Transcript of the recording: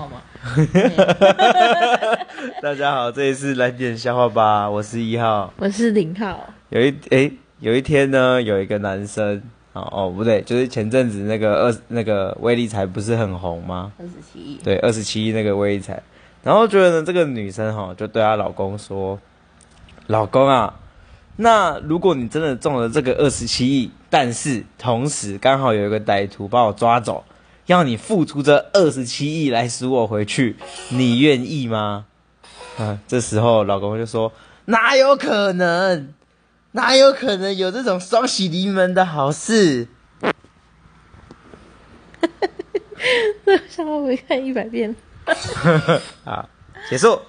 话吗？大家好，这里是蓝点笑话吧，我是一号，我是零号。有一诶，有一天呢，有一个男生，哦哦不对，就是前阵子那个二那个威力彩不是很红吗？二十七亿。对，二十七亿那个威力彩，然后觉得呢，这个女生哈、哦，就对她老公说：“老公啊。”那如果你真的中了这个二十七亿，但是同时刚好有一个歹徒把我抓走，要你付出这二十七亿来赎我回去，你愿意吗？啊，这时候老公就说：哪有可能？哪有可能有这种双喜临门的好事？这笑话我看一百遍。啊，结束。